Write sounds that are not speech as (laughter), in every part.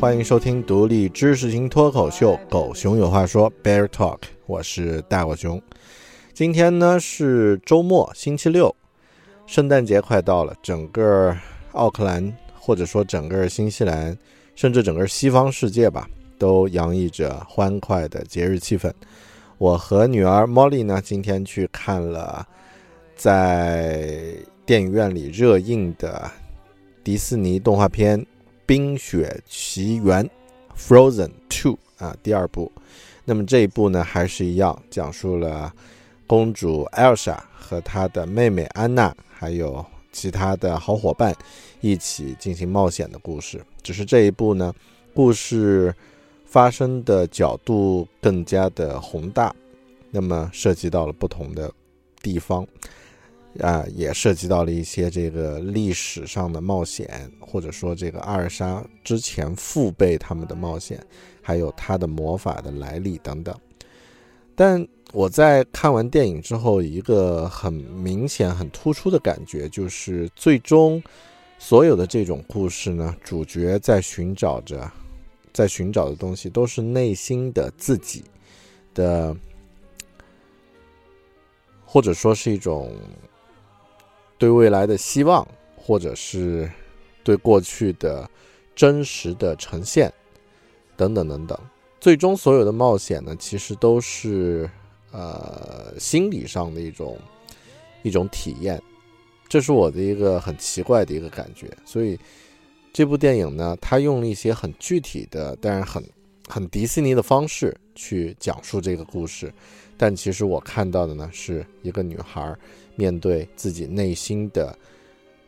欢迎收听独立知识型脱口秀《狗熊有话说》Bear Talk，我是大狗熊。今天呢是周末，星期六，圣诞节快到了，整个奥克兰或者说整个新西兰，甚至整个西方世界吧，都洋溢着欢快的节日气氛。我和女儿 Molly 呢，今天去看了在电影院里热映的迪士尼动画片《冰雪奇缘》（Frozen Two） 啊，第二部。那么这一部呢，还是一样，讲述了公主 Elsa 和她的妹妹安娜，还有其他的好伙伴一起进行冒险的故事。只是这一部呢，故事发生的角度更加的宏大，那么涉及到了不同的地方。啊，也涉及到了一些这个历史上的冒险，或者说这个阿尔莎之前父辈他们的冒险，还有他的魔法的来历等等。但我在看完电影之后，一个很明显、很突出的感觉就是，最终所有的这种故事呢，主角在寻找着，在寻找的东西都是内心的自己的，或者说是一种。对未来的希望，或者是对过去的真实的呈现，等等等等，最终所有的冒险呢，其实都是呃心理上的一种一种体验，这是我的一个很奇怪的一个感觉。所以这部电影呢，它用了一些很具体的，但是很很迪士尼的方式去讲述这个故事，但其实我看到的呢，是一个女孩。面对自己内心的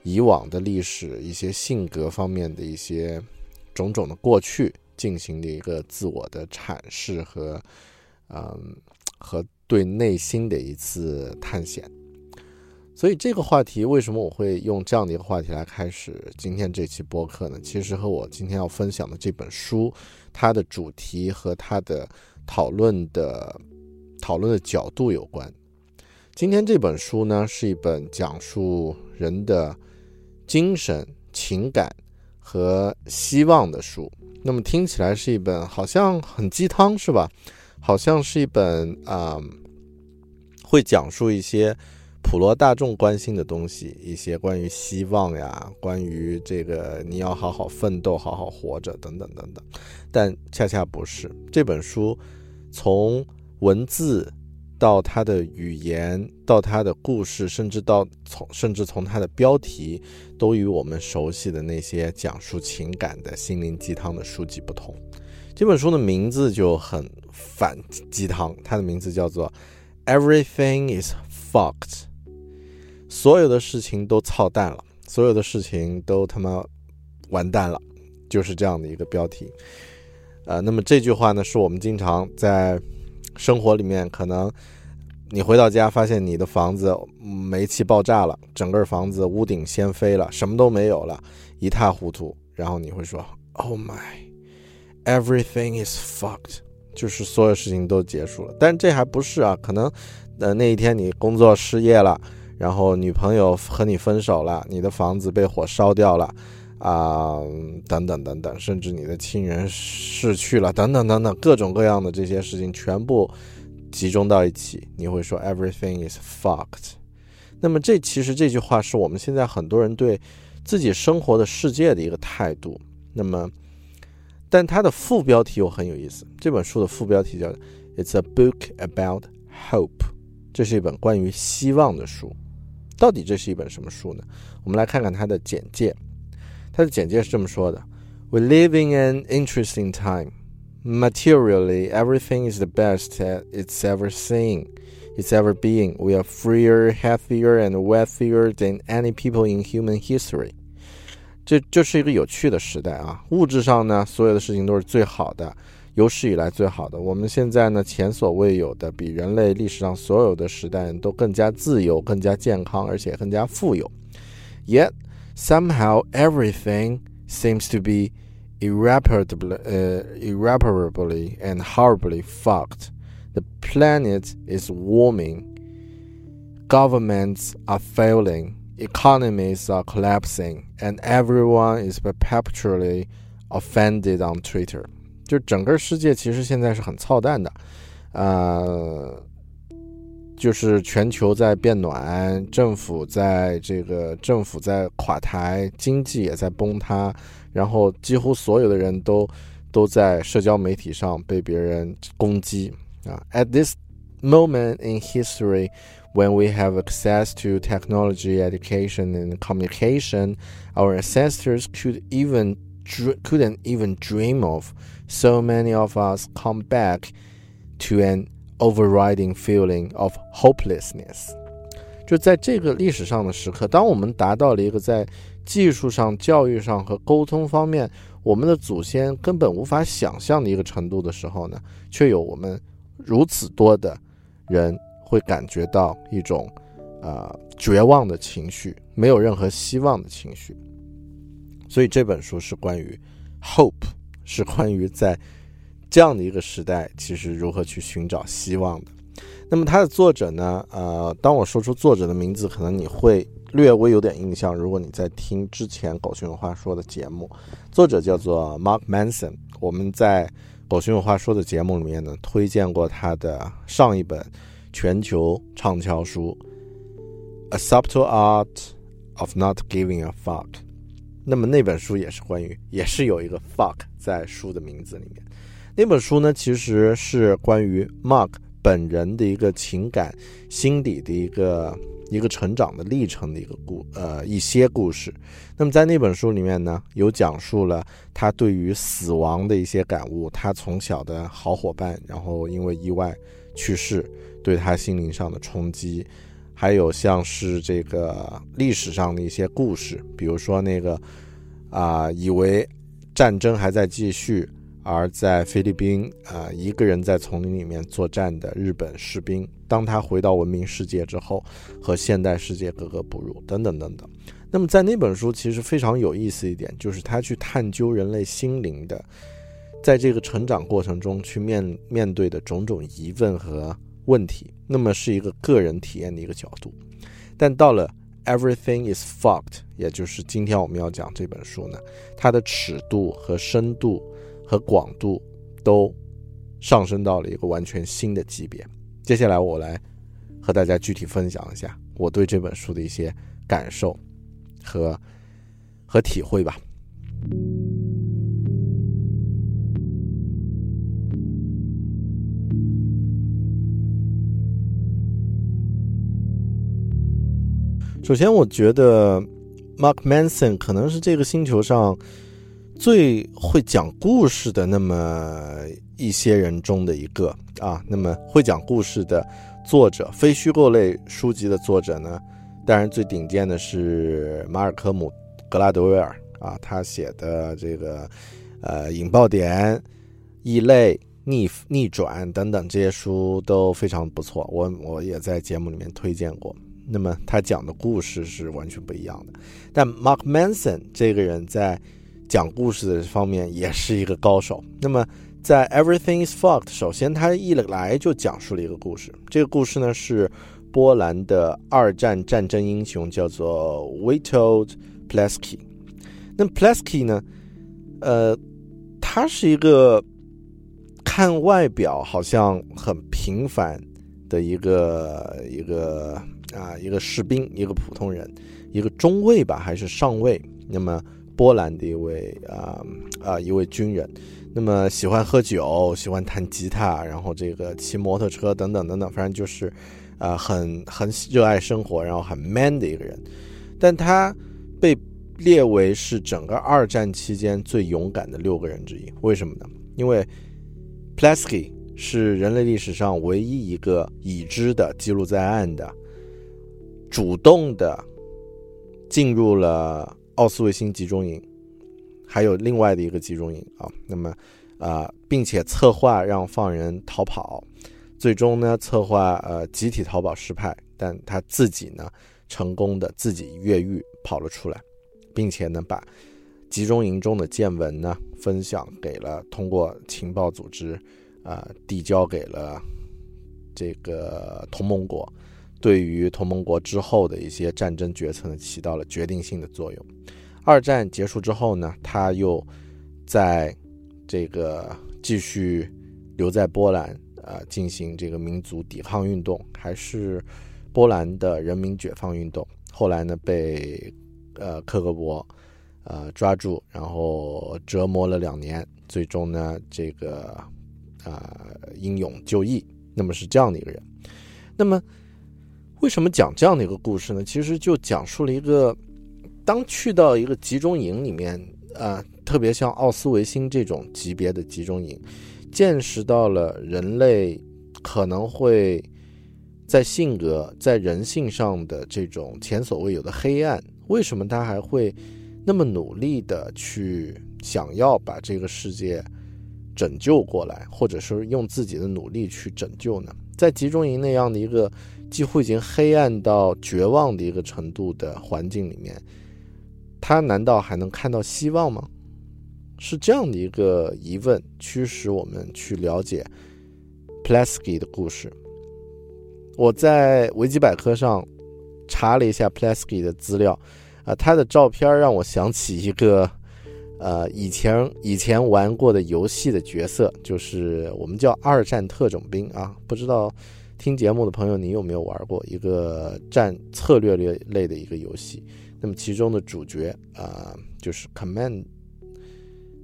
以往的历史、一些性格方面的一些种种的过去，进行的一个自我的阐释和嗯和对内心的一次探险。所以这个话题为什么我会用这样的一个话题来开始今天这期播客呢？其实和我今天要分享的这本书，它的主题和它的讨论的讨论的角度有关。今天这本书呢，是一本讲述人的精神、情感和希望的书。那么听起来是一本好像很鸡汤，是吧？好像是一本啊，会讲述一些普罗大众关心的东西，一些关于希望呀，关于这个你要好好奋斗、好好活着等等等等。但恰恰不是这本书从文字。到他的语言，到他的故事，甚至到从甚至从他的标题，都与我们熟悉的那些讲述情感的心灵鸡汤的书籍不同。这本书的名字就很反鸡汤，它的名字叫做《Everything is Fucked》，所有的事情都操蛋了，所有的事情都他妈完蛋了，就是这样的一个标题。呃，那么这句话呢，是我们经常在。生活里面可能，你回到家发现你的房子煤气爆炸了，整个房子屋顶掀飞了，什么都没有了，一塌糊涂。然后你会说：“Oh my, everything is fucked。”就是所有事情都结束了。但这还不是啊，可能呃那一天你工作失业了，然后女朋友和你分手了，你的房子被火烧掉了。啊，等等等等，甚至你的亲人逝去了，等等等等，各种各样的这些事情全部集中到一起，你会说 everything is fucked。那么这其实这句话是我们现在很多人对自己生活的世界的一个态度。那么但它的副标题又很有意思。这本书的副标题叫 "It's a book about hope"，这是一本关于希望的书。到底这是一本什么书呢？我们来看看它的简介。它的简介是这么说的：We live in an interesting time. Materially, everything is the best it's ever seen, it's ever been. We are freer, happier, and wealthier than any people in human history. 这这是一个有趣的时代啊！物质上呢，所有的事情都是最好的，有史以来最好的。我们现在呢，前所未有的，比人类历史上所有的时代都更加自由、更加健康，而且更加富有。Yet somehow everything seems to be irreparably, uh, irreparably and horribly fucked. The planet is warming. Governments are failing economies are collapsing, and everyone is perpetually offended on Twitter。就整个世界其实现在是很操蛋的，呃， 就是全球在变暖，政府在这个政府在垮台，经济也在崩塌，然后几乎所有的人都都在社交媒体上被别人攻击啊。At this moment in history when we have access to technology, education, and communication, our ancestors could even couldn't even dream of. So many of us come back to an overriding feeling of hopelessness. 就在这个历史上的时刻，当我们达到了一个在技术上、教育上和沟通方面，我们的祖先根本无法想象的一个程度的时候呢，却有我们如此多的人会感觉到一种，呃，绝望的情绪，没有任何希望的情绪。所以这本书是关于 hope，是关于在这样的一个时代，其实如何去寻找希望的。那么它的作者呢？呃，当我说出作者的名字，可能你会略微有点印象。如果你在听之前狗熊有话说的节目，作者叫做 Mark Manson。我们在狗熊有话说的节目里面呢，推荐过他的上一本。全球畅销书《A Subtle Art of Not Giving a Fuck》。那么那本书也是关于，也是有一个 “fuck” 在书的名字里面。那本书呢，其实是关于 Mark 本人的一个情感、心理的一个一个成长的历程的一个故呃一些故事。那么在那本书里面呢，有讲述了他对于死亡的一些感悟，他从小的好伙伴，然后因为意外去世。对他心灵上的冲击，还有像是这个历史上的一些故事，比如说那个啊，以为战争还在继续，而在菲律宾啊一个人在丛林里面作战的日本士兵，当他回到文明世界之后，和现代世界格格不入，等等等等。那么在那本书其实非常有意思一点，就是他去探究人类心灵的，在这个成长过程中去面面对的种种疑问和。问题，那么是一个个人体验的一个角度，但到了 Everything is fucked，也就是今天我们要讲这本书呢，它的尺度和深度和广度都上升到了一个完全新的级别。接下来我来和大家具体分享一下我对这本书的一些感受和和体会吧。首先，我觉得 Mark Manson 可能是这个星球上最会讲故事的那么一些人中的一个啊。那么，会讲故事的作者，非虚构类书籍的作者呢？当然，最顶尖的是马尔科姆·格拉德威尔啊，他写的这个呃《引爆点》《异类》《逆逆转》等等这些书都非常不错，我我也在节目里面推荐过。那么他讲的故事是完全不一样的，但 Mark Manson 这个人在讲故事的方面也是一个高手。那么在 Everything is Fucked，首先他一来就讲述了一个故事，这个故事呢是波兰的二战战争英雄，叫做 Witold Pleski。那 Pleski 呢，呃，他是一个看外表好像很平凡的一个一个。啊，一个士兵，一个普通人，一个中尉吧，还是上尉？那么波兰的一位啊啊一位军人，那么喜欢喝酒，喜欢弹吉他，然后这个骑摩托车等等等等，反正就是啊很很热爱生活，然后很 man 的一个人。但他被列为是整个二战期间最勇敢的六个人之一，为什么呢？因为 Plasky 是人类历史上唯一一个已知的记录在案的主动的进入了奥斯维辛集中营，还有另外的一个集中营啊。那么啊，并且策划让放人逃跑，最终呢策划呃集体逃跑失败，但他自己呢成功的自己越狱跑了出来，并且呢把集中营中的见闻呢。分享给了通过情报组织，啊，递交给了这个同盟国，对于同盟国之后的一些战争决策呢，起到了决定性的作用。二战结束之后呢，他又在这个继续留在波兰，啊，进行这个民族抵抗运动，还是波兰的人民解放运动。后来呢，被呃克格勃。呃，抓住，然后折磨了两年，最终呢，这个啊英勇就义。那么是这样的一个人。那么为什么讲这样的一个故事呢？其实就讲述了一个，当去到一个集中营里面，啊，特别像奥斯维辛这种级别的集中营，见识到了人类可能会在性格、在人性上的这种前所未有的黑暗。为什么他还会？那么努力的去想要把这个世界拯救过来，或者是用自己的努力去拯救呢？在集中营那样的一个几乎已经黑暗到绝望的一个程度的环境里面，他难道还能看到希望吗？是这样的一个疑问驱使我们去了解 Plasky 的故事。我在维基百科上查了一下 Plasky 的资料。啊，他的照片让我想起一个，呃，以前以前玩过的游戏的角色，就是我们叫二战特种兵啊。不知道听节目的朋友，你有没有玩过一个战策略类类的一个游戏？那么其中的主角啊，就是 Command，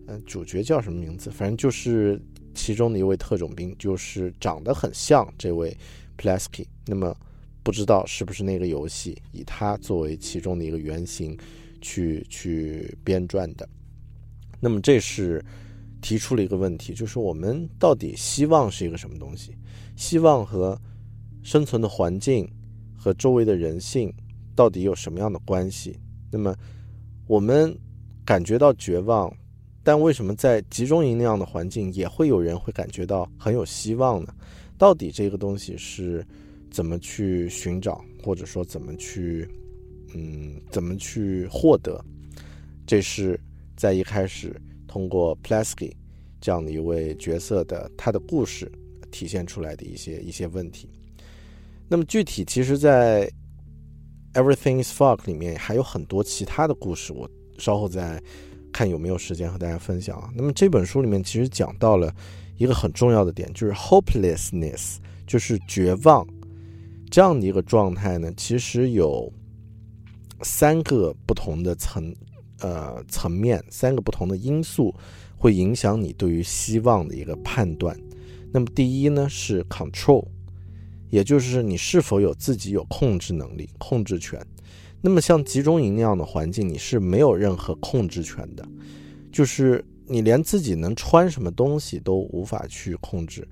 嗯，主角叫什么名字？反正就是其中的一位特种兵，就是长得很像这位 Plasky。那么。不知道是不是那个游戏以它作为其中的一个原型去去编撰的？那么这是提出了一个问题，就是我们到底希望是一个什么东西？希望和生存的环境和周围的人性到底有什么样的关系？那么我们感觉到绝望，但为什么在集中营那样的环境也会有人会感觉到很有希望呢？到底这个东西是？怎么去寻找，或者说怎么去，嗯，怎么去获得？这是在一开始通过 Plasky 这样的一位角色的他的故事体现出来的一些一些问题。那么具体，其实，在 Everything is Fuck 里面还有很多其他的故事，我稍后再看有没有时间和大家分享啊。那么这本书里面其实讲到了一个很重要的点，就是 hopelessness，就是绝望。这样的一个状态呢，其实有三个不同的层，呃，层面，三个不同的因素会影响你对于希望的一个判断。那么，第一呢是 control，也就是你是否有自己有控制能力、控制权。那么，像集中营那样的环境，你是没有任何控制权的，就是你连自己能穿什么东西都无法去控制。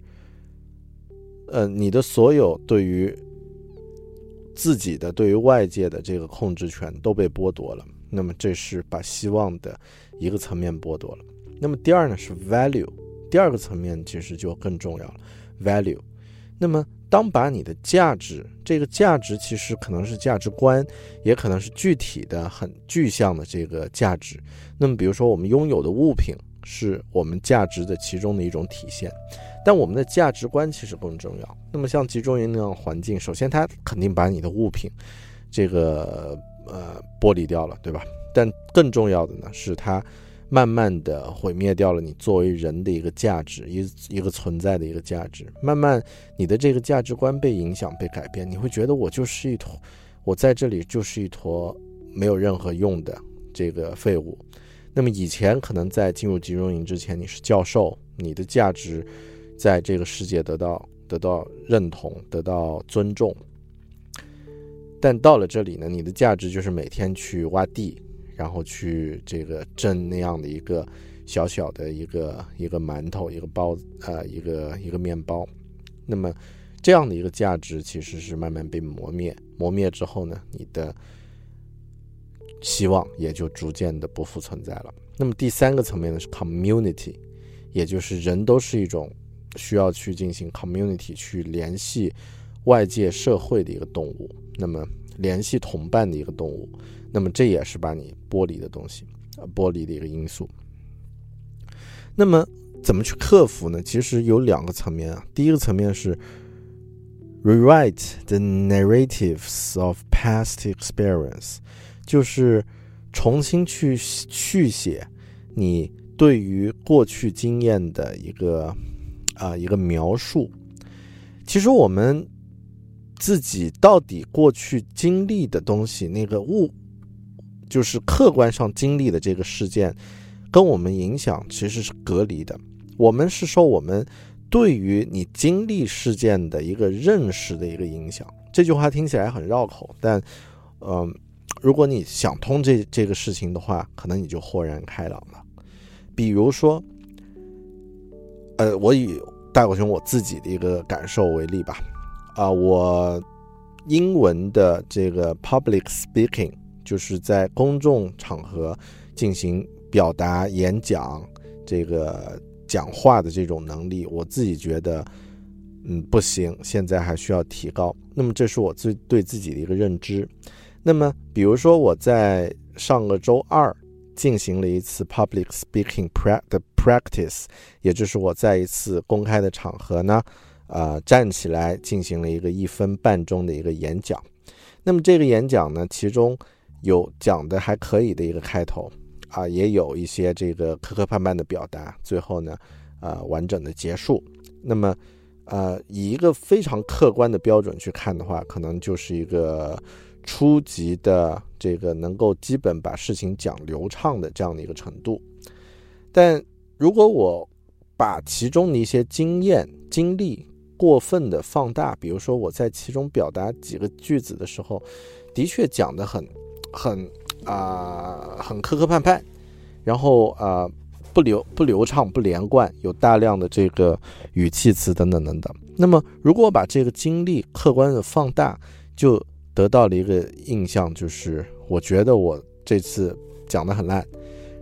呃，你的所有对于自己的对于外界的这个控制权都被剥夺了，那么这是把希望的一个层面剥夺了。那么第二呢是 value，第二个层面其实就更重要了，value。那么当把你的价值，这个价值其实可能是价值观，也可能是具体的很具象的这个价值。那么比如说我们拥有的物品是我们价值的其中的一种体现。但我们的价值观其实更重要。那么像集中营那样环境，首先它肯定把你的物品，这个呃剥离掉了，对吧？但更重要的呢，是它慢慢的毁灭掉了你作为人的一个价值，一一个存在的一个价值。慢慢你的这个价值观被影响、被改变，你会觉得我就是一坨，我在这里就是一坨没有任何用的这个废物。那么以前可能在进入集中营之前，你是教授，你的价值在这个世界得到得到认同，得到尊重。但到了这里呢，你的价值就是每天去挖地，然后去这个蒸那样的一个小小的一个一个馒头，一个包子呃一个一个面包。那么这样的一个价值其实是慢慢被磨灭，磨灭之后呢，你的希望也就逐渐的不复存在了。那么第三个层面呢是 community，也就是人都是一种需要去进行 community 去联系外界社会的一个动物，那么联系同伴的一个动物，那么这也是把你剥离的东西，呃，剥离的一个因素。那么怎么去克服呢？其实有两个层面啊，第一个层面是 rewrite the narratives of past experience，就是重新去续写你对于过去经验的一个啊一个描述。其实我们自己到底过去经历的东西，那个物，就是客观上经历的这个事件，跟我们影响其实是隔离的。我们是受我们对于你经历事件的一个认识的一个影响。这句话听起来很绕口，但，嗯、如果你想通这这个事情的话，可能你就豁然开朗了。比如说，呃，我以大狗熊我自己的一个感受为例吧，啊、我英文的这个 public speaking，就是在公众场合进行表达、演讲、这个讲话的这种能力，我自己觉得，嗯，不行，现在还需要提高。那么这是我最对自己的一个认知。那么，比如说我在上个周二进行了一次 public speaking pra 的 practice，也就是我在一次公开的场合呢，呃，站起来进行了一个一分半钟的一个演讲。那么这个演讲呢，其中有讲的还可以的一个开头，啊，也有一些这个磕磕绊绊的表达，最后呢，呃，完整的结束。那么，呃，以一个非常客观的标准去看的话，可能就是一个初级的这个能够基本把事情讲流畅的这样的一个程度。但如果我把其中的一些经验、经历过分的放大，比如说我在其中表达几个句子的时候，的确讲得很、很啊、很磕磕绊绊，然后啊、不流不流畅、不连贯，有大量的这个语气词等等等等。那么，如果我把这个经历客观的放大，就得到了一个印象，就是我觉得我这次讲的很烂，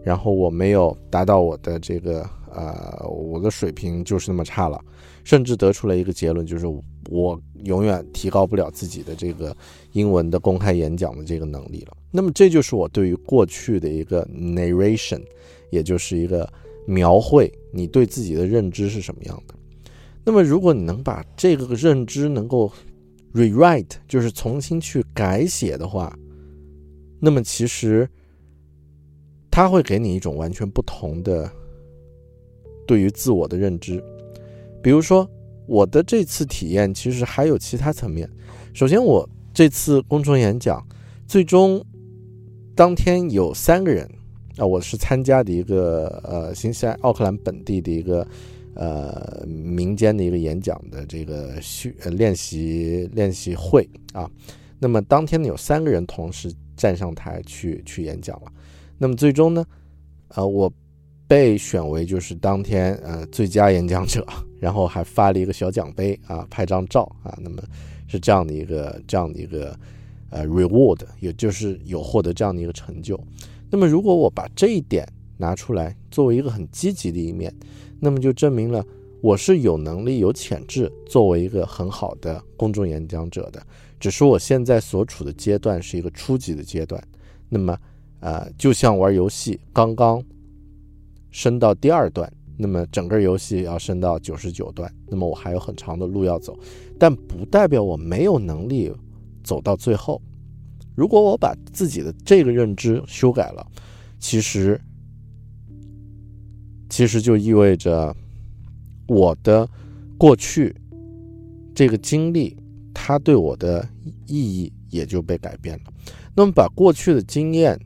然后我没有达到我的这个呃我的水平就是那么差了，甚至得出了一个结论，就是我永远提高不了自己的这个英文的公开演讲的这个能力了。那么这就是我对于过去的一个 narration，也就是一个描绘你对自己的认知是什么样的。那么如果你能把这个认知能够 rewrite，就是重新去改写的话，那么其实它会给你一种完全不同的对于自我的认知。比如说，我的这次体验其实还有其他层面。首先，我这次公众演讲，最终当天有三个人啊，我是参加的一个呃新西兰奥克兰本地的一个呃民间的一个演讲的这个训练习练习会啊。那么当天呢，有三个人同时站上台去去演讲了。那么最终呢，呃，我被选为就是当天呃最佳演讲者，然后还发了一个小奖杯啊，拍张照啊。那么是这样的一个这样的一个呃 reward，也就是有获得这样的一个成就。那么如果我把这一点拿出来作为一个很积极的一面，那么就证明了我是有能力、有潜质作为一个很好的公众演讲者的。只是我现在所处的阶段是一个初级的阶段。那么，呃，就像玩游戏，刚刚升到第二段，那么整个游戏要升到九十九段，那么我还有很长的路要走，但不代表我没有能力走到最后。如果我把自己的这个认知修改了，其实，其实就意味着我的过去这个经历，它对我的意义也就被改变了。那么，把过去的经验，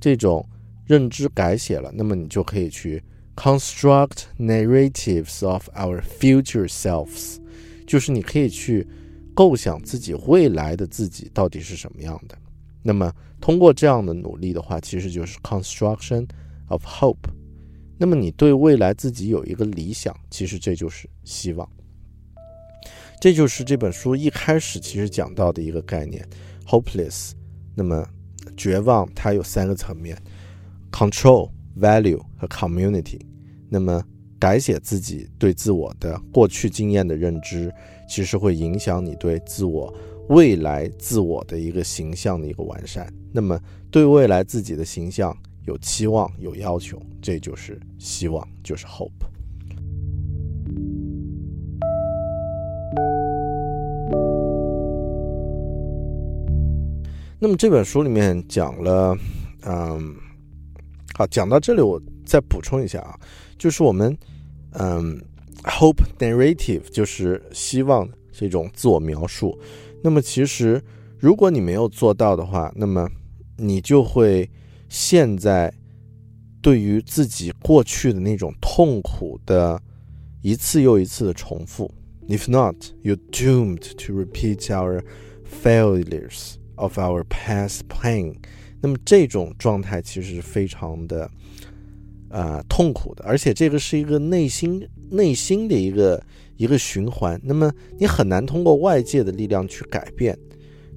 这种认知改写了，那么你就可以去 construct narratives of our future selves，就是你可以去构想自己未来的自己到底是什么样的。那么通过这样的努力的话，其实就是 construction of hope。那么你对未来自己有一个理想，其实这就是希望。这就是这本书一开始其实讲到的一个概念，hopeless。那么绝望它有三个层面：control、value community。那么改写自己对自我的过去经验的认知，其实会影响你对自我未来自我的一个形象的一个完善。那么对未来自己的形象有期望、有要求，这就是希望，就是 hope。那么这本书里面讲了，嗯，好，讲到这里我再补充一下啊，就是我们，嗯，hope narrative 就是希望这种自我描述。那么其实如果你没有做到的话，那么你就会陷在对于自己过去的那种痛苦的一次又一次的重复。If not, you're doomed to repeat our failures. Of our past pain，那么这种状态其实是非常的，呃，痛苦的，而且这个是一个内心内心的一个一个循环。那么你很难通过外界的力量去改变，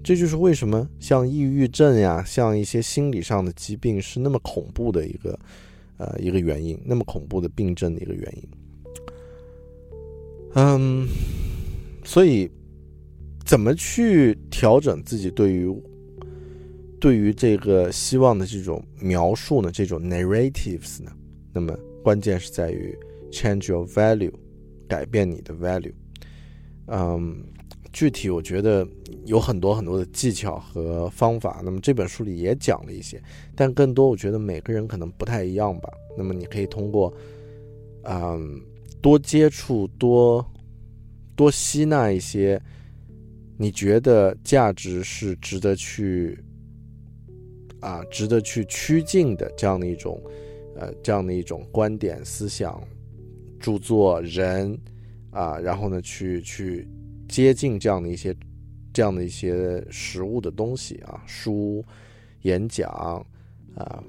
这就是为什么像抑郁症呀，像一些心理上的疾病是那么恐怖的一个呃一个原因，那么恐怖的病症的一个原因。嗯，所以。怎么去调整自己对于对于这个希望的这种描述呢？这种 narratives 呢？那么关键是在于 change your value，改变你的 value。嗯，具体我觉得有很多很多的技巧和方法。那么这本书里也讲了一些，但更多我觉得每个人可能不太一样吧。那么你可以通过嗯多接触多多吸纳一些。你觉得价值是值得去啊，值得去趋近的这样的一种，呃，这样的一种观点、思想、著作人啊，然后呢，去去接近这样的一些这样的一些实物的东西啊，书、演讲啊、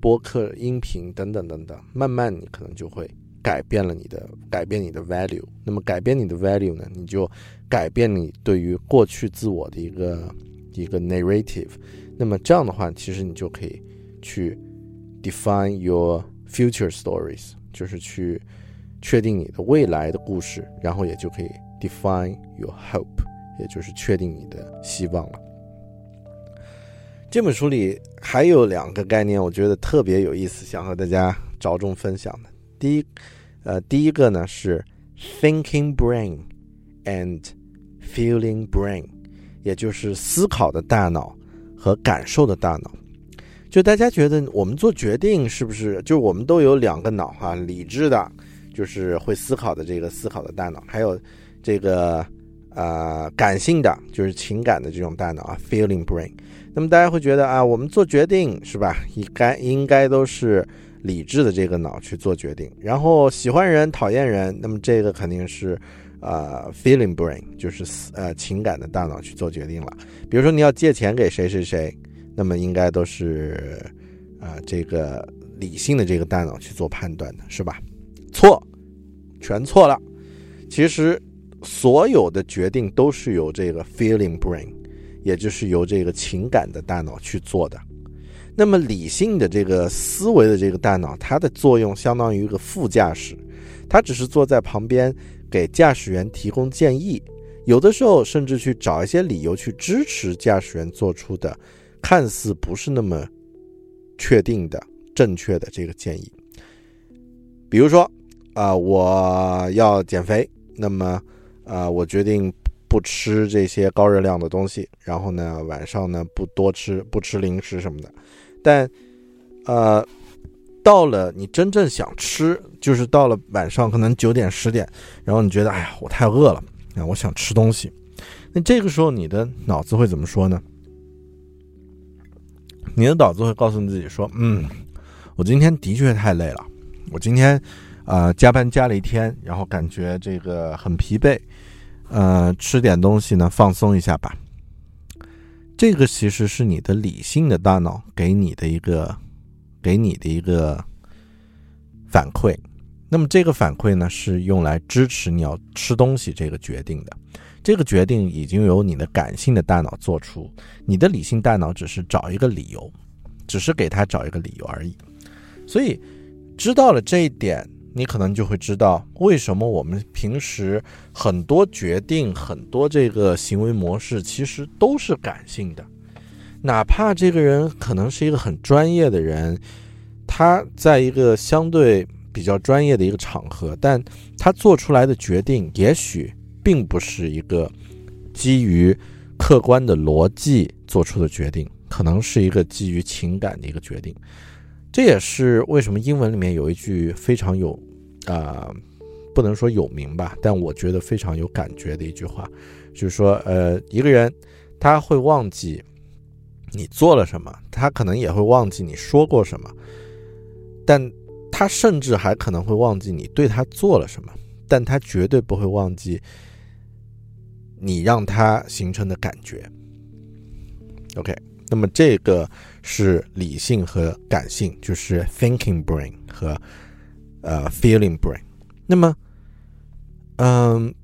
播客、音频等等等等，慢慢你可能就会。改变了你的，改变你的 value。那么改变你的 value 呢？你就改变你对于过去自我的一个一个 narrative。那么这样的话，其实你就可以去 define your future stories，就是去确定你的未来的故事，然后也就可以 define your hope，也就是确定你的希望了。这本书里还有两个概念，我觉得特别有意思，想和大家着重分享的。第一，呃，第一个呢是 thinking brain and feeling brain，也就是思考的大脑和感受的大脑。就大家觉得我们做决定是不是？就我们都有两个脑哈，理智的，就是会思考的这个思考的大脑，还有这个呃感性的，就是情感的这种大脑啊，feeling brain。那么大家会觉得啊，我们做决定是吧？应该应该都是。理智的这个脑去做决定，然后喜欢人讨厌人，那么这个肯定是，呃，feeling brain，就是呃情感的大脑去做决定了。比如说你要借钱给谁谁谁，那么应该都是，呃，这个理性的这个大脑去做判断的，是吧？错，全错了。其实所有的决定都是由这个 feeling brain，也就是由这个情感的大脑去做的。那么理性的这个思维的这个大脑，它的作用相当于一个副驾驶，它只是坐在旁边给驾驶员提供建议，有的时候甚至去找一些理由去支持驾驶员做出的看似不是那么确定的正确的这个建议。比如说，啊，我要减肥，那么，啊，我决定不吃这些高热量的东西，然后呢，晚上呢不多吃，不吃零食什么的。但，呃，到了你真正想吃，就是到了晚上可能九点十点，然后你觉得哎呀，我太饿了，啊，我想吃东西。那这个时候你的脑子会怎么说呢？你的脑子会告诉你自己说，嗯，我今天的确太累了，我今天啊加班加了一天，然后感觉这个很疲惫，呃，吃点东西呢放松一下吧。这个其实是你的理性的大脑给你的一个给你的一个反馈。那么这个反馈呢，是用来支持你要吃东西这个决定的。这个决定已经由你的感性的大脑做出，你的理性大脑只是找一个理由，只是给他找一个理由而已。所以，知道了这一点，你可能就会知道为什么我们平时很多决定、很多这个行为模式其实都是感性的。哪怕这个人可能是一个很专业的人，他在一个相对。比较专业的一个场合，但他做出来的决定也许并不是一个基于客观的逻辑做出的决定，可能是一个基于情感的一个决定。这也是为什么英文里面有一句非常有啊，不能说有名吧，但我觉得非常有感觉的一句话，就是说，呃，一个人他会忘记你做了什么，他可能也会忘记你说过什么，但。他甚至还可能会忘记你对他做了什么，但他绝对不会忘记你让他形成的感觉。OK，那么这个是理性和感性，就是 thinking brain 和呃 feeling brain。那么，嗯，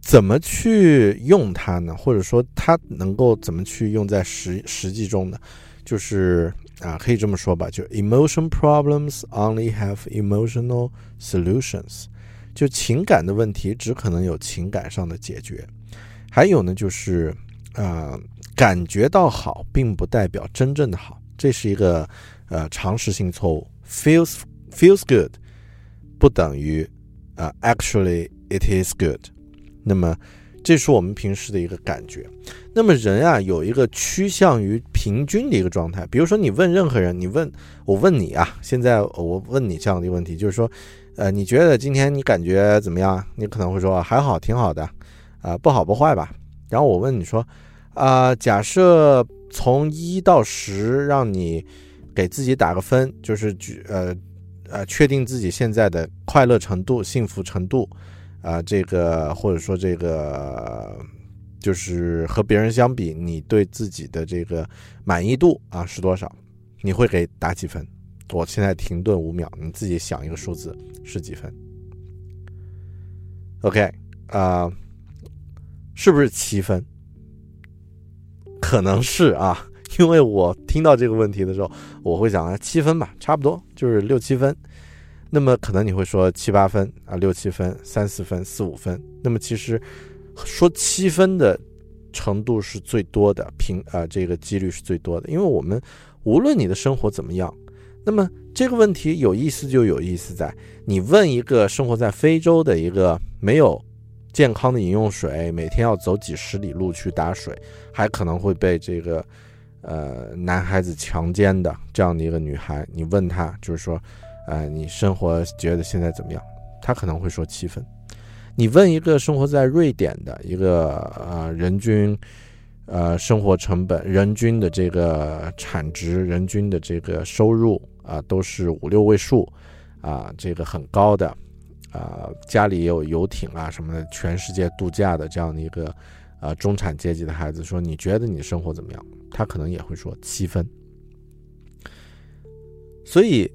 怎么去用它呢？或者说，它能够怎么去用在实实际中呢？就是啊，可以这么说吧，就 emotion problems only have emotional solutions，就情感的问题只可能有情感上的解决。还有呢，就是啊，感觉到好并不代表真正的好，这是一个呃常识性错误。feels feels good 不等于啊 actually it is good。那么。这是我们平时的一个感觉。那么人啊，有一个趋向于平均的一个状态。比如说，你问任何人，你问我问你啊，现在我问你这样的一个问题，就是说，呃，你觉得今天你感觉怎么样？你可能会说还好，挺好的，啊，不好不坏吧。然后我问你说，啊，假设从一到十，让你给自己打个分，就是举呃呃，确定自己现在的快乐程度、幸福程度。啊，这个或者说这个，就是和别人相比，你对自己的这个满意度啊是多少？你会给打几分？我现在停顿五秒，你自己想一个数字是几分？OK 啊，是不是七分？可能是啊，因为我听到这个问题的时候，我会想啊，七分吧，差不多就是六七分。那么可能你会说七八分啊，六七分，三四分，四五分。那么其实说七分的程度是最多的，平啊这个几率是最多的。因为我们无论你的生活怎么样，那么这个问题有意思就有意思在你问一个生活在非洲的一个没有健康的饮用水，每天要走几十里路去打水，还可能会被这个呃男孩子强奸的这样的一个女孩，你问她就是说。呃，你生活觉得现在怎么样？他可能会说七分。你问一个生活在瑞典的一个呃人均呃生活成本、人均的这个产值、人均的这个收入啊，都是五六位数啊，这个很高的啊，家里也有游艇啊什么的，全世界度假的这样的一个呃中产阶级的孩子，说你觉得你的生活怎么样？他可能也会说七分。所以。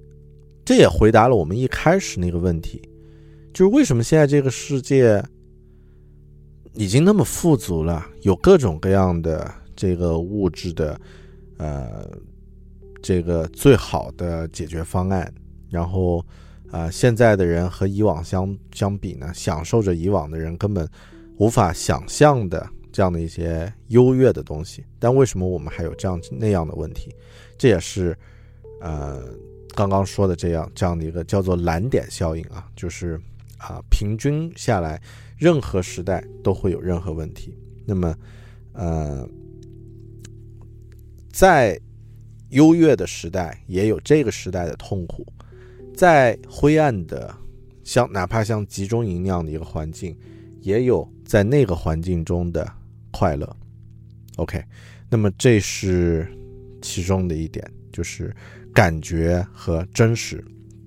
这也回答了我们一开始那个问题，就是为什么现在这个世界已经那么富足了，有各种各样的这个物质的，呃，这个最好的解决方案，然后啊，现在的人和以往相相比呢，享受着以往的人根本无法想象的这样的一些优越的东西，但为什么我们还有这样那样的问题？这也是呃。刚刚说的这样这样的一个叫做蓝点效应啊，就是啊，平均下来，任何时代都会有任何问题。那么，呃，在优越的时代，也有这个时代的痛苦；在灰暗的，像哪怕像集中营那样的一个环境，也有在那个环境中的快乐。OK，那么这是其中的一点，就是。感觉和真实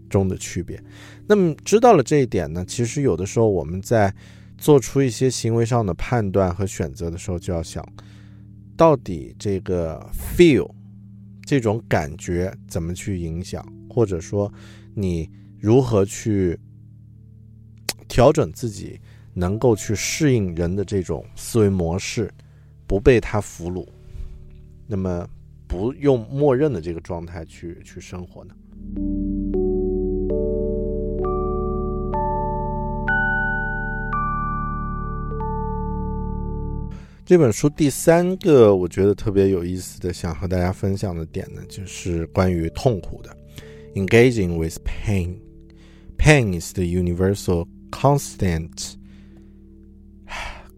中的区别。那么知道了这一点呢，其实有的时候我们在做出一些行为上的判断和选择的时候，就要想到底这个 feel 这种感觉怎么去影响，或者说你如何去调整自己，能够去适应人的这种思维模式，不被他俘虏，那么不用默认的这个状态去去生活呢？这本书第三个我觉得特别有意思的，想和大家分享的点呢，就是关于痛苦的。Engaging with pain, pain is the universal constant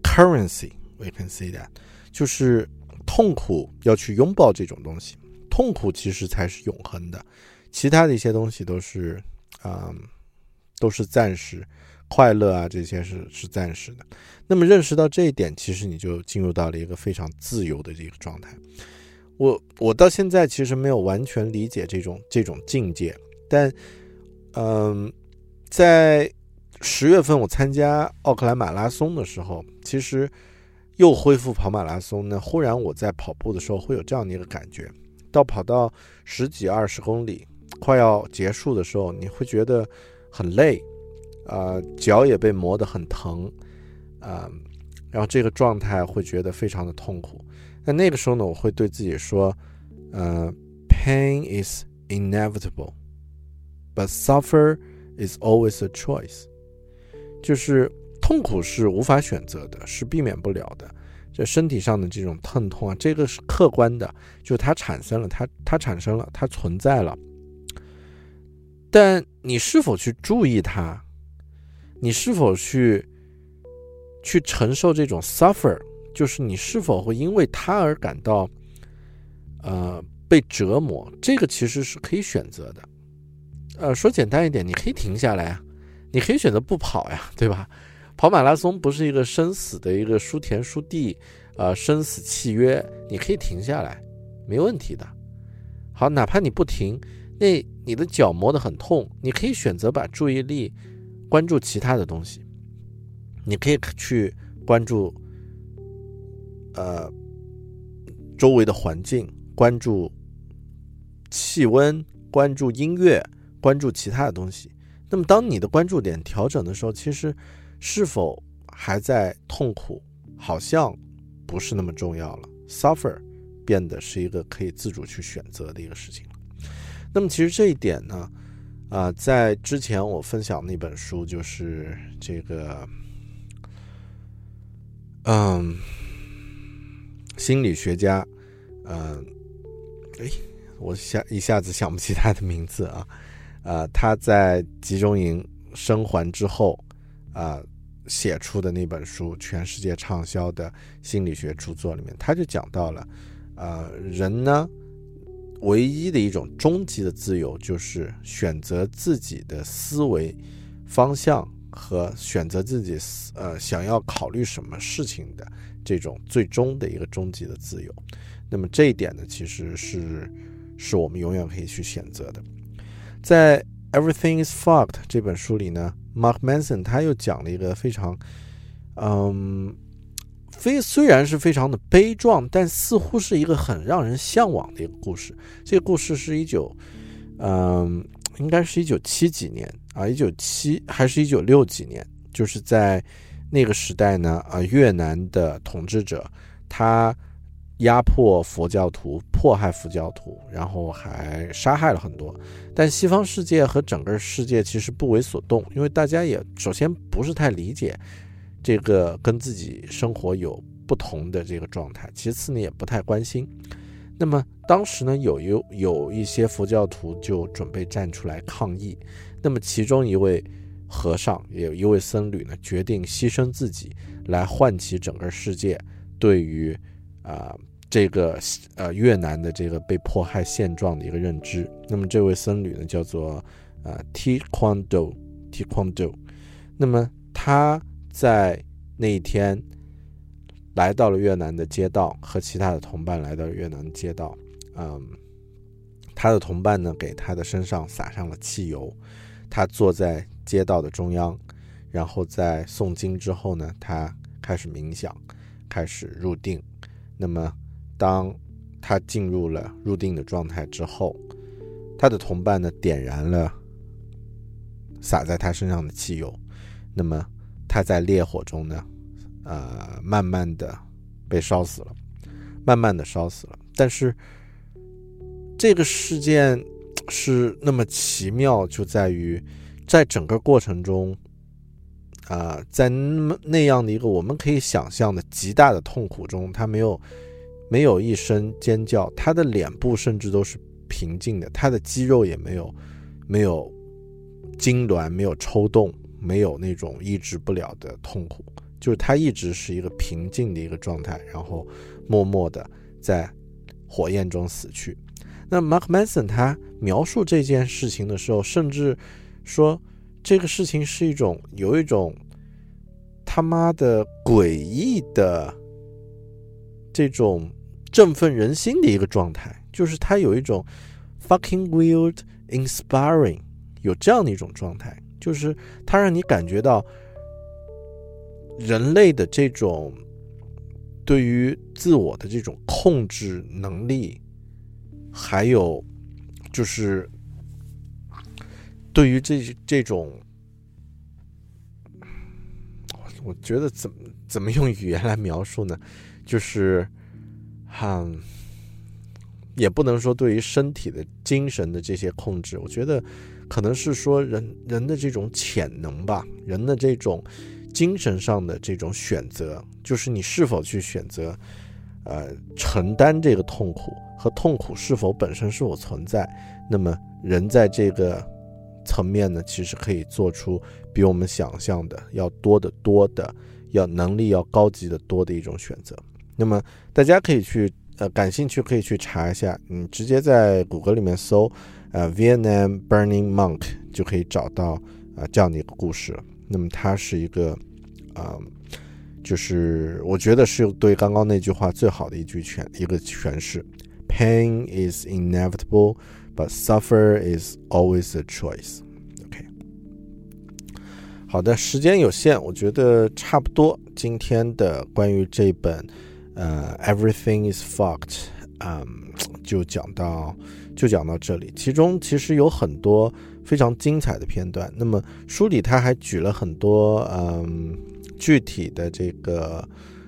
currency. We can see that，就是痛苦要去拥抱这种东西，痛苦其实才是永恒的，其他的一些东西都是啊、都是暂时。快乐啊，这些是是暂时的。那么认识到这一点，其实你就进入到了一个非常自由的这个状态。我我到现在其实没有完全理解这种这种境界，但嗯，在十月份我参加奥克兰马拉松的时候，其实又恢复跑马拉松呢。忽然我在跑步的时候会有这样的一个感觉，到跑到十几二十公里快要结束的时候，你会觉得很累。啊，脚也被磨得很疼，啊，然后这个状态会觉得非常的痛苦。那那个时候呢，我会对自己说，呃，pain is inevitable，but suffer is always a choice。就是痛苦是无法选择的，是避免不了的。这身体上的这种疼痛啊，这个是客观的，就它产生了，它它产生了，它存在了。但你是否去注意它？你是否去去承受这种 suffer，就是你是否会因为他而感到呃被折磨？这个其实是可以选择的。呃，说简单一点，你可以停下来啊，你可以选择不跑呀，对吧？跑马拉松不是一个生死的一个输田输地，呃，生死契约，你可以停下来，没问题的。好，哪怕你不停，那你的脚磨得很痛，你可以选择把注意力。关注其他的东西，你可以去关注，呃，周围的环境，关注气温，关注音乐，关注其他的东西。那么，当你的关注点调整的时候，其实是否还在痛苦，好像不是那么重要了。Suffer 变得是一个可以自主去选择的一个事情了。那么，其实这一点呢？啊，在之前我分享那本书就是这个，嗯，心理学家，嗯，哎，我下一下子想不起他的名字啊，啊，他在集中营生还之后啊写出的那本书，全世界畅销的心理学著作里面，他就讲到了，啊，人呢。唯一的一种终极的自由，就是选择自己的思维方向和选择自己呃想要考虑什么事情的这种最终的一个终极的自由。那么这一点呢，其实是是我们永远可以去选择的。在《Everything Is Fucked》这本书里呢，Mark Manson 他又讲了一个非常嗯。非虽然是非常的悲壮，但似乎是一个很让人向往的一个故事。这个故事是一九，嗯，应该是一九七几年啊，一九七还是一九六几年？就是在那个时代呢，啊，越南的统治者他压迫佛教徒，迫害佛教徒，然后还杀害了很多。但西方世界和整个世界其实不为所动，因为大家也首先不是太理解。这个跟自己生活有不同的这个状态，其次呢也不太关心。那么当时呢有有有一些佛教徒就准备站出来抗议，那么其中一位和尚也有一位僧侣呢决定牺牲自己来唤起整个世界对于啊这个呃越南的这个被迫害现状的一个认知。那么这位僧侣呢叫做呃 T Kuan Do T Kuan Do，那么他。在那一天，来到了越南的街道，和其他的同伴来到越南街道。嗯，他的同伴呢给他的身上撒上了汽油，他坐在街道的中央，然后在诵经之后呢，他开始冥想，开始入定。那么当他进入了入定的状态之后，他的同伴呢点燃了洒在他身上的汽油，那么他在烈火中呢，呃，慢慢的被烧死了，慢慢的烧死了。但是这个事件是那么奇妙，就在于在整个过程中，啊，在那么那样的一个我们可以想象的极大的痛苦中，他没有没有一声尖叫，他的脸部甚至都是平静的，他的肌肉也没有没有痉挛，没有抽动，没有那种抑制不了的痛苦，就是他一直是一个平静的一个状态，然后默默的在火焰中死去。那 Mark Manson 他描述这件事情的时候，甚至说这个事情是一种有一种他妈的诡异的这种振奋人心的一个状态，就是他有一种 fucking weird inspiring，有这样的一种状态，就是他让你感觉到人类的这种对于自我的这种控制能力。还有，就是对于这这种，我觉得怎么怎么用语言来描述呢？就是，哈，也不能说对于身体的、精神的这些控制，我觉得可能是说人人的这种潜能吧，人的这种精神上的这种选择，就是你是否去选择。呃，承担这个痛苦和痛苦是否本身是否存在？那么人在这个层面呢，其实可以做出比我们想象的要多得多的，要能力要高级的多的一种选择。那么大家可以去呃感兴趣可以去查一下，你直接在谷歌里面搜呃 Vietnam Burning Monk 就可以找到啊这样的一个故事。那么它是一个啊。就是我觉得是对刚刚那句话最好的一句诠一个诠释：Pain is inevitable, but suffer is always a choice. OK，好的，时间有限，我觉得差不多。今天的关于这本呃 Everything is fucked，嗯，就讲到就讲到这里。其中其实有很多非常精彩的片段。那么书里他还举了很多嗯。具体的这个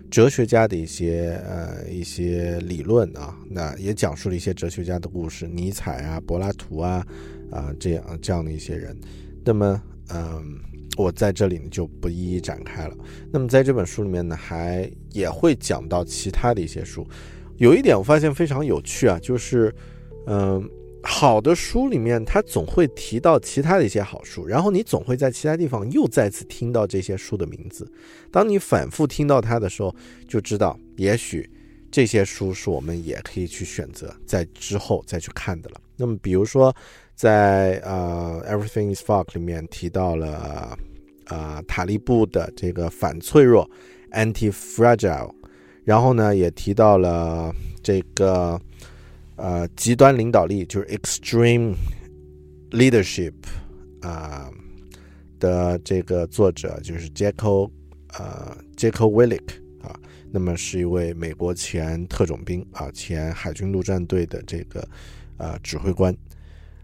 哲学家的一些呃一些理论啊，那也讲述了一些哲学家的故事，尼采啊、柏拉图啊啊这样这样的一些人。那么嗯，我在这里呢就不一一展开了。那么在这本书里面呢，还也会讲到其他的一些书。有一点我发现非常有趣啊，就是嗯。好的书里面，他总会提到其他的一些好书，然后你总会在其他地方又再次听到这些书的名字。当你反复听到它的时候，就知道也许这些书是我们也可以去选择在之后再去看的了。那么，比如说在呃《Everything Is Fuck》里面提到了啊塔利布的这个反脆弱 （Anti-Fragile），然后呢也提到了这个。呃，极端领导力就是 extreme leadership 啊的这个作者就是 Jacko 呃 Jacko Willick 啊，那么是一位美国前特种兵啊，前海军陆战队的这个呃指挥官。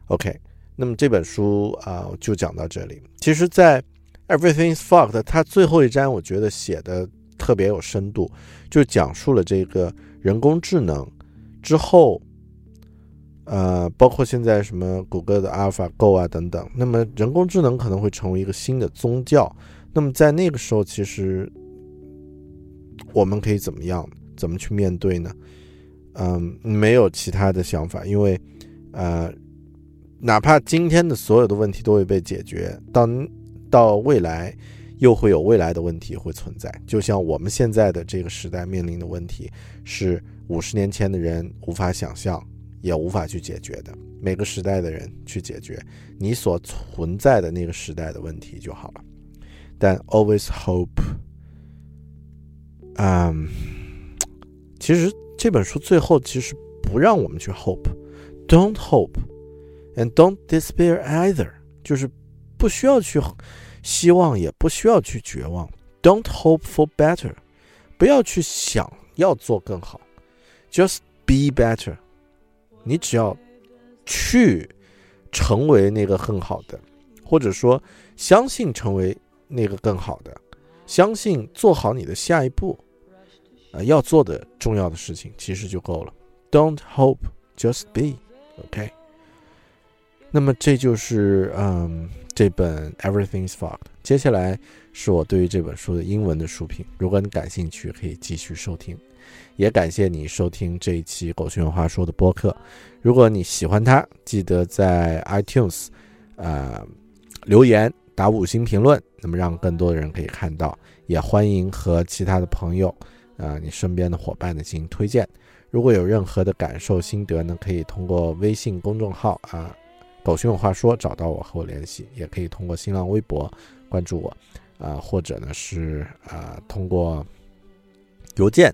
OK，那么这本书啊就讲到这里。其实，在 Everything's Fucked，它最后一章我觉得写的特别有深度，就讲述了这个人工智能之后。呃，包括现在什么谷歌的 AlphaGo 啊等等，那么人工智能可能会成为一个新的宗教。那么在那个时候，其实我们可以怎么样，怎么去面对呢？嗯，没有其他的想法，因为呃，哪怕今天的所有的问题都会被解决，到到未来又会有未来的问题会存在。就像我们现在的这个时代面临的问题，是五十年前的人无法想象。也无法去解决的，每个时代的人去解决你所存在的那个时代的问题就好了。但 always hope，嗯，其实这本书最后其实不让我们去 hope，don't hope and don't despair either，就是不需要去希望，也不需要去绝望。Don't hope for better，不要去想要做更好，just be better。你只要去成为那个更好的，或者说相信成为那个更好的，相信做好你的下一步，呃，要做的重要的事情，其实就够了。Don't hope, just be. OK。那么这就是嗯这本《Everything's Fucked》。接下来是我对于这本书的英文的书评。如果你感兴趣，可以继续收听。也感谢你收听这一期《狗熊有话说》的播客。如果你喜欢它，记得在 iTunes，呃，留言打五星评论，那么让更多的人可以看到。也欢迎和其他的朋友，呃，你身边的伙伴呢进行推荐。如果有任何的感受心得呢，可以通过微信公众号啊，“狗熊有话说”找到我和我联系，也可以通过新浪微博关注我，啊，或者呢是啊通过邮件。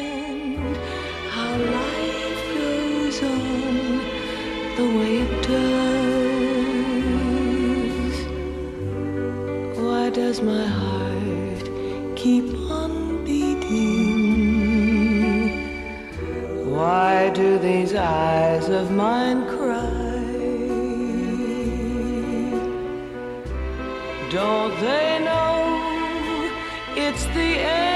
does my heart keep on beating? Why do these eyes of mine cry? Don't they know it's the end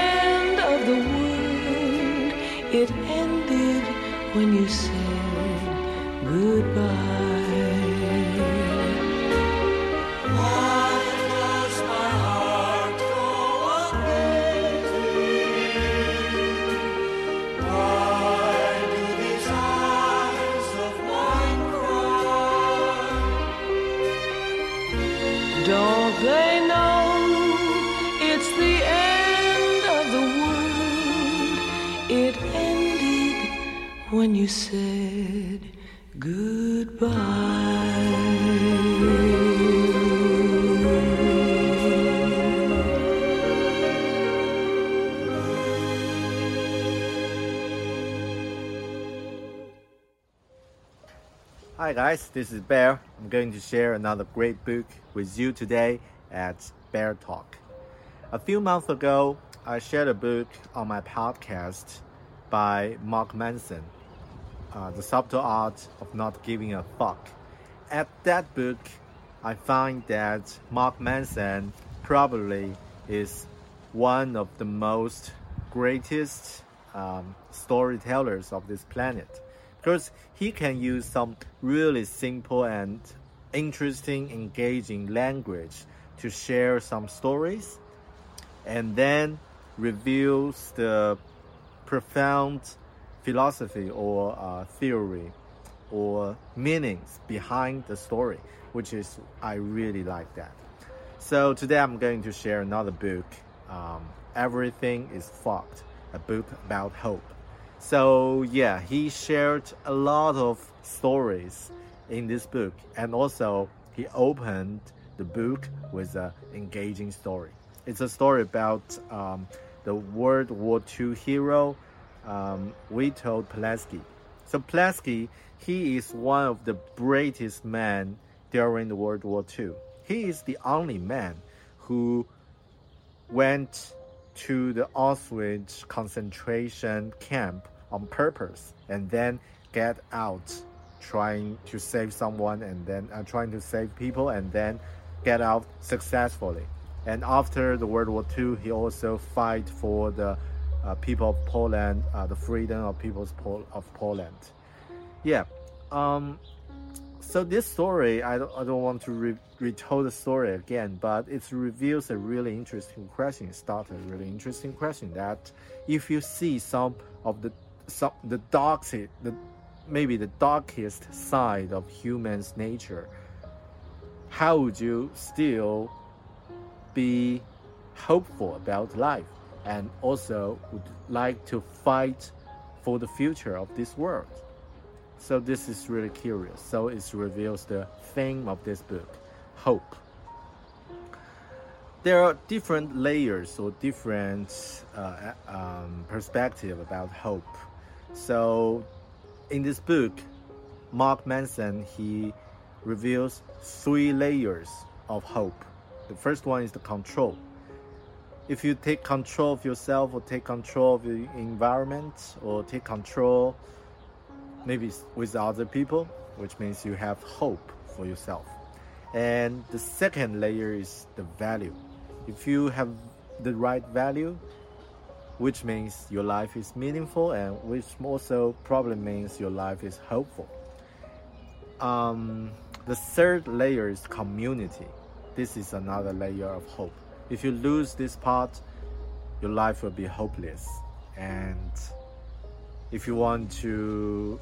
you said goodbye. Hi guys, this is Bear. I'm going to share another great book with you today at Bear Talk. A few months ago, I shared a book on my podcast by Mark Manson, uh, The Subtle Art of Not Giving a Fuck. At that book, I find that Mark Manson probably is one of the most greatest um, storytellers of this planet because he can use some really simple and interesting, engaging language to share some stories and then reveals the profound philosophy or uh, theory or meanings behind the story, which is I really like that. So today I'm going to share another book, um, Everything is Fucked, a book about hope. So yeah, he shared a lot of stories in this book, and also he opened the book with an engaging story. It's a story about um, the World War II hero um, Witold Pulaski. So Pulaski, he is one of the greatest men during the World War II. He is the only man who went to the Auschwitz concentration camp on purpose and then get out trying to save someone and then uh, trying to save people and then get out successfully. And after the World War II, he also fight for the uh, people of Poland, uh, the freedom of peoples Pol- of Poland. Yeah. Um, so this story, I don't, I don't want to re- retell the story again, but it reveals a really interesting question. It starts a really interesting question that if you see some of the some the darkest, the maybe the darkest side of human's nature, how would you still be hopeful about life? And also would like to fight for the future of this world. So this is really curious. So it reveals the theme of this book, hope. There are different layers or different uh, um, perspective about hope. So in this book, Mark Manson he reveals three layers of hope. The first one is the control. If you take control of yourself or take control of the environment or take control maybe with other people, which means you have hope for yourself. And the second layer is the value. If you have the right value, which means your life is meaningful and which also probably means your life is hopeful. Um, the third layer is community. This is another layer of hope. If you lose this part, your life will be hopeless. And if you want to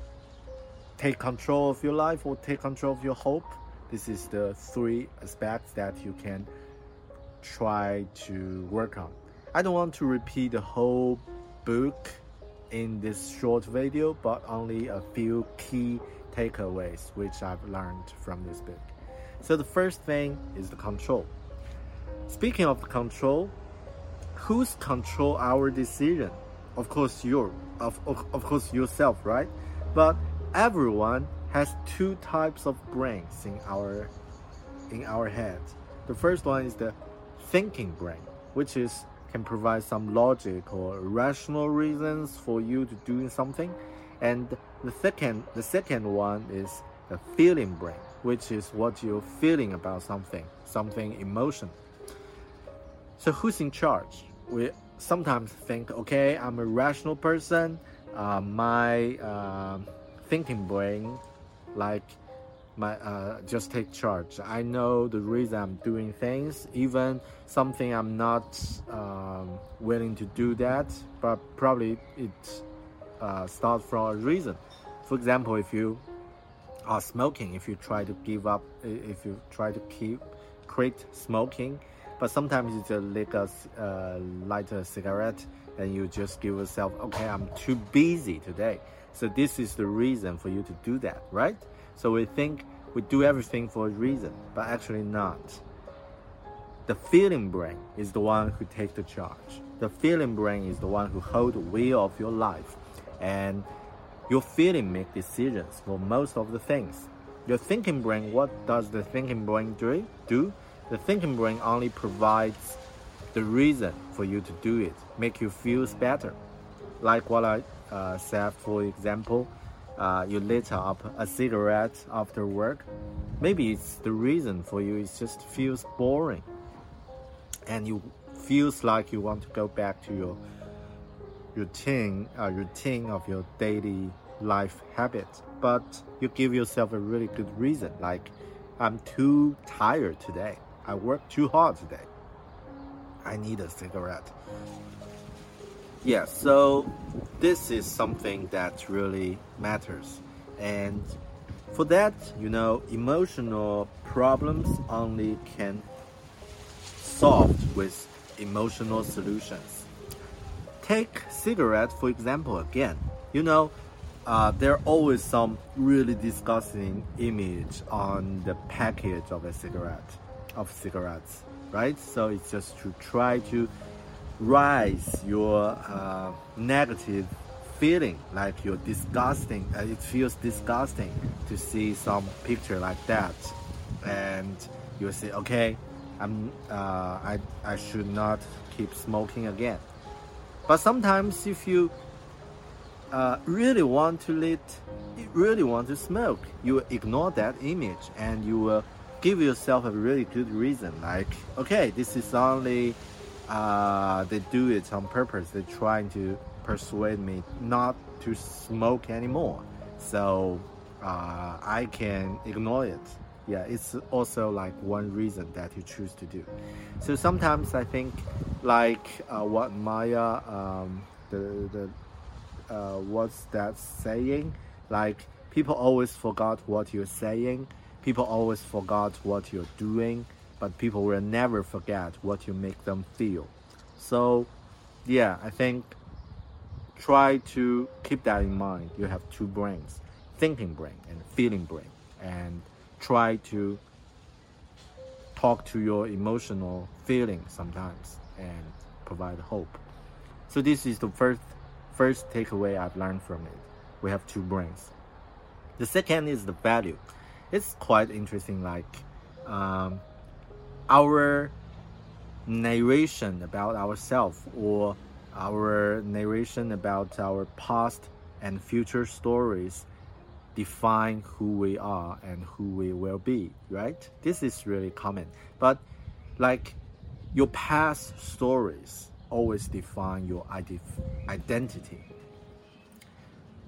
take control of your life or take control of your hope, this is the three aspects that you can try to work on. I don't want to repeat the whole book in this short video, but only a few key takeaways which I've learned from this book. So the first thing is the control. Speaking of control, who's control our decision? Of course, you of, of, of course yourself, right? But everyone has two types of brains in our in our head. The first one is the thinking brain, which is can provide some logic or rational reasons for you to doing something. And the second, the second one is the feeling brain, which is what you're feeling about something, something emotion. So who's in charge? We sometimes think, okay, I'm a rational person. Uh, my uh, thinking brain, like my uh, just take charge. I know the reason I'm doing things, even something I'm not um, willing to do that, but probably it uh, starts from a reason. For example, if you are smoking, if you try to give up, if you try to keep quit smoking, but sometimes you just lick a uh, light a cigarette and you just give yourself, okay, I'm too busy today. So this is the reason for you to do that, right? So we think we do everything for a reason, but actually not. The feeling brain is the one who takes the charge. The feeling brain is the one who holds the wheel of your life. And your feeling make decisions for most of the things. Your thinking brain, what does the thinking brain do? do? The thinking brain only provides the reason for you to do it, make you feel better. Like what I uh, said, for example, uh, you lit up a cigarette after work, maybe it's the reason for you. It just feels boring, and you feels like you want to go back to your routine, uh, routine of your daily life habits. But you give yourself a really good reason, like I'm too tired today. I worked too hard today. I need a cigarette. Yeah, so this is something that really matters. And for that, you know, emotional problems only can solved with emotional solutions. Take cigarette for example again. You know, uh, there are always some really disgusting image on the package of a cigarette, of cigarettes, right? So it's just to try to rise your uh, negative feeling like you're disgusting uh, it feels disgusting to see some picture like that and you say okay i'm uh, I, I should not keep smoking again but sometimes if you uh, really want to lit really want to smoke you ignore that image and you will give yourself a really good reason like okay this is only uh, they do it on purpose. They're trying to persuade me not to smoke anymore. So uh, I can ignore it. Yeah, it's also like one reason that you choose to do. So sometimes I think, like uh, what Maya, um, the the uh, what's that saying? Like people always forgot what you're saying. People always forgot what you're doing but people will never forget what you make them feel. So yeah, I think try to keep that in mind. You have two brains, thinking brain and feeling brain, and try to talk to your emotional feelings sometimes and provide hope. So this is the first first takeaway I've learned from it. We have two brains. The second is the value. It's quite interesting. Like um, our narration about ourselves or our narration about our past and future stories define who we are and who we will be, right? This is really common. But like your past stories always define your ide- identity.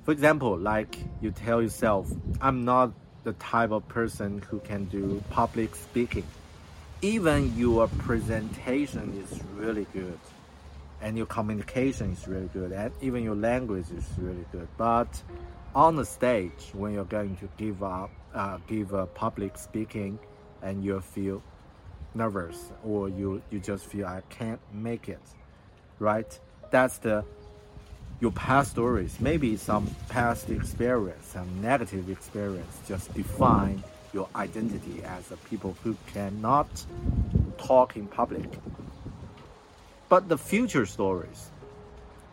For example, like you tell yourself, I'm not the type of person who can do public speaking. Even your presentation is really good and your communication is really good and even your language is really good but on the stage when you're going to give up uh, give a public speaking and you feel nervous or you you just feel i can't make it right that's the your past stories maybe some past experience some negative experience just define your identity as a people who cannot talk in public but the future stories,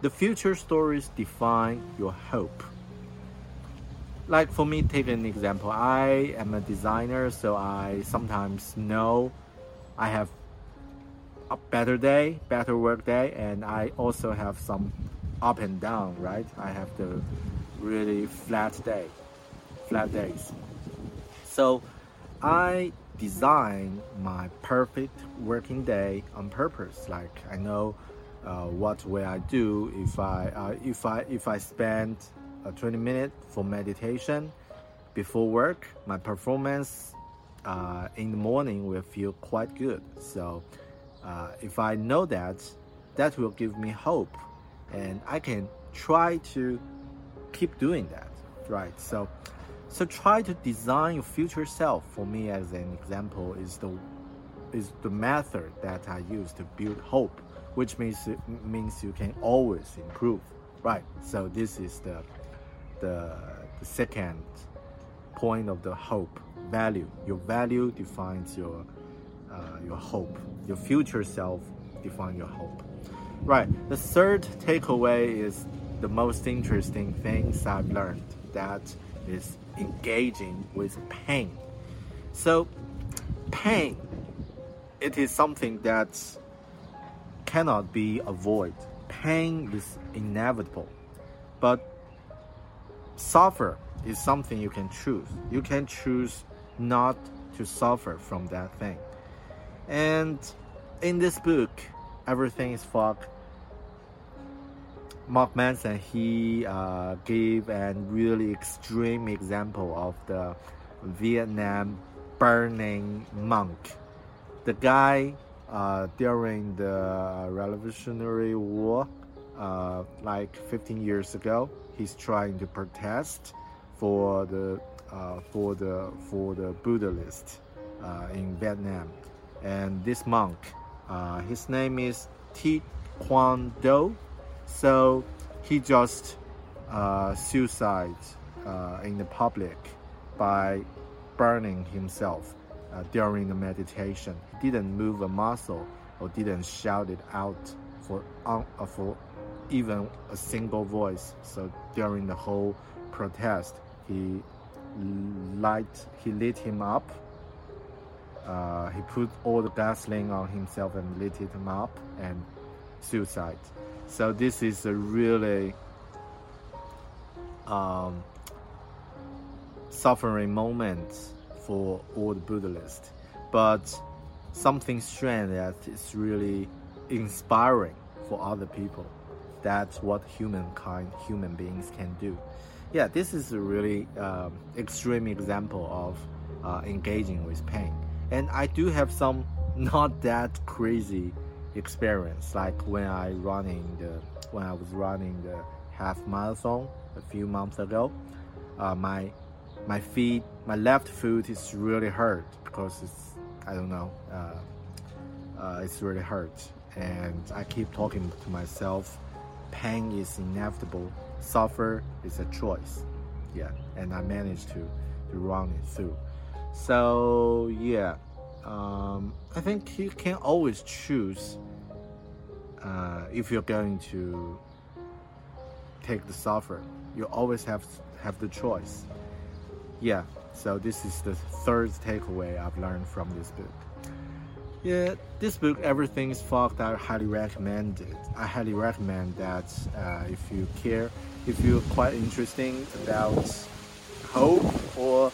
the future stories define your hope. Like for me, take an example. I am a designer, so I sometimes know I have a better day, better work day, and I also have some up and down, right? I have the really flat day, flat days. So I design my perfect working day on purpose. Like I know uh, what will I do if I uh, if I if I spend uh, 20 minutes for meditation before work, my performance uh, in the morning will feel quite good. So uh, if I know that, that will give me hope, and I can try to keep doing that. Right. So so try to design your future self. For me, as an example, is the is the method that I use to build hope, which means means you can always improve. Right. So this is the the, the second point of the hope value. Your value defines your uh, your hope. Your future self defines your hope. Right. The third takeaway is the most interesting things I've learned. That is engaging with pain. So, pain, it is something that cannot be avoided. Pain is inevitable, but suffer is something you can choose. You can choose not to suffer from that thing. And in this book, Everything is Fog, Mark Manson he uh, gave a really extreme example of the Vietnam burning monk. The guy uh, during the Revolutionary War, uh, like 15 years ago, he's trying to protest for the uh, for the for the Buddhist uh, in Vietnam, and this monk, uh, his name is Thi Quang Do so he just uh, suicide uh, in the public by burning himself uh, during the meditation. He didn't move a muscle or didn't shout it out for uh, for even a single voice. So during the whole protest, he light he lit him up. Uh, he put all the gasoline on himself and lit him up and suicide. So this is a really um, suffering moment for all the Buddhists, but something strange that is really inspiring for other people. That's what humankind, human beings can do. Yeah, this is a really um, extreme example of uh, engaging with pain. And I do have some (laughs) not that crazy experience like when I running the when I was running the half marathon a few months ago uh, my my feet my left foot is really hurt because it's I don't know uh, uh, it's really hurt and I keep talking to myself. Pain is inevitable. Suffer is a choice. Yeah, and I managed to to run it through. So yeah, um, I think you can always choose uh, if you're going to take the suffer. You always have have the choice. Yeah, so this is the third takeaway I've learned from this book. Yeah, this book, Everything is Fucked, I highly recommend it. I highly recommend that uh, if you care, if you're quite interesting about hope or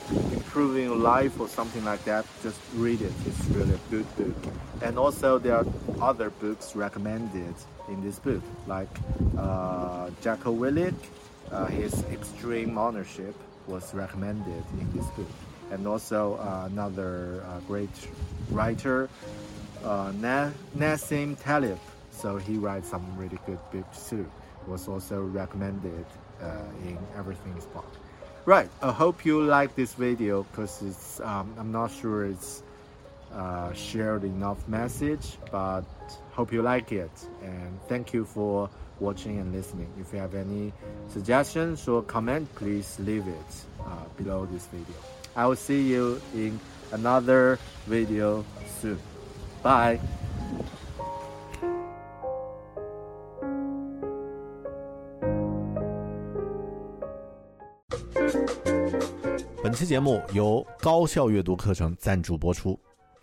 improving your life or something like that, just read it. It's really a good book. And also, there are other books recommended in this book, like uh, Jocko Willink, uh, his Extreme Ownership was recommended in this book. And also uh, another uh, great writer, uh, Na- Nassim Taleb. So he writes some really good books too. Was also recommended uh, in Everything is Fucked. Right. I hope you like this video because it's um, I'm not sure it's uh, shared enough message, but hope you like it. And thank you for watching and listening. If you have any suggestions or comment, please leave it uh, below this video. I will see you in another video soon. Bye. 期节目由高效阅读课程赞助播出。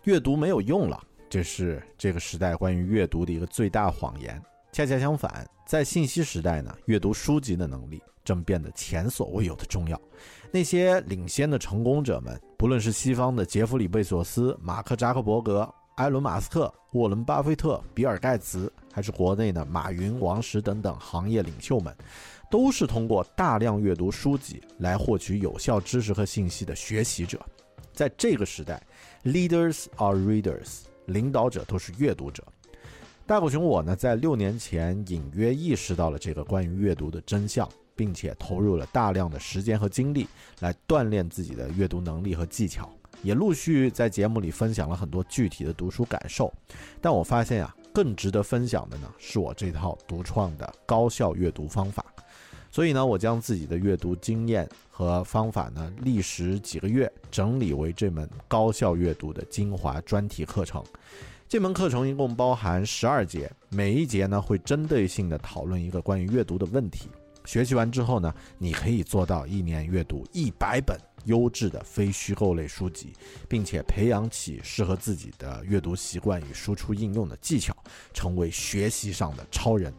阅读没有用了，这是这个时代关于阅读的一个最大谎言。恰恰相反，在信息时代呢，阅读书籍的能力正变得前所未有的重要。那些领先的成功者们，不论是西方的杰弗里·贝索斯、马克·扎克伯格、埃伦·马斯克、沃伦·巴菲特、比尔·盖茨，还是国内的马云、王石等等行业领袖们，都是通过大量阅读书籍来获取有效知识和信息的学习者。在这个时代，leaders are readers，领导者都是阅读者。大狗熊我呢，在六年前隐约意识到了这个关于阅读的真相，并且投入了大量的时间和精力来锻炼自己的阅读能力和技巧，也陆续在节目里分享了很多具体的读书感受。但我发现啊，更值得分享的呢，是我这套独创的高效阅读方法。所以呢，我将自己的阅读经验和方法呢，历时几个月整理为这门高效阅读的精华专题课程。这门课程一共包含十二节，每一节呢会针对性的讨论一个关于阅读的问题。学习完之后呢，你可以做到一年阅读一百本优质的非虚构类书籍，并且培养起适合自己的阅读习惯与输出应用的技巧，成为学习上的超人。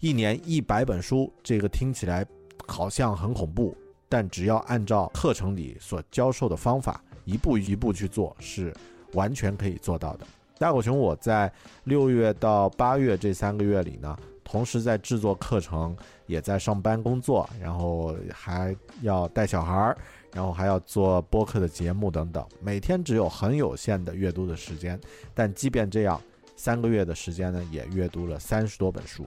一年一百本书，这个听起来好像很恐怖，但只要按照课程里所教授的方法，一步一步去做，是完全可以做到的。大狗熊，我在六月到八月这三个月里呢，同时在制作课程，也在上班工作，然后还要带小孩儿，然后还要做播客的节目等等，每天只有很有限的阅读的时间。但即便这样，三个月的时间呢，也阅读了三十多本书。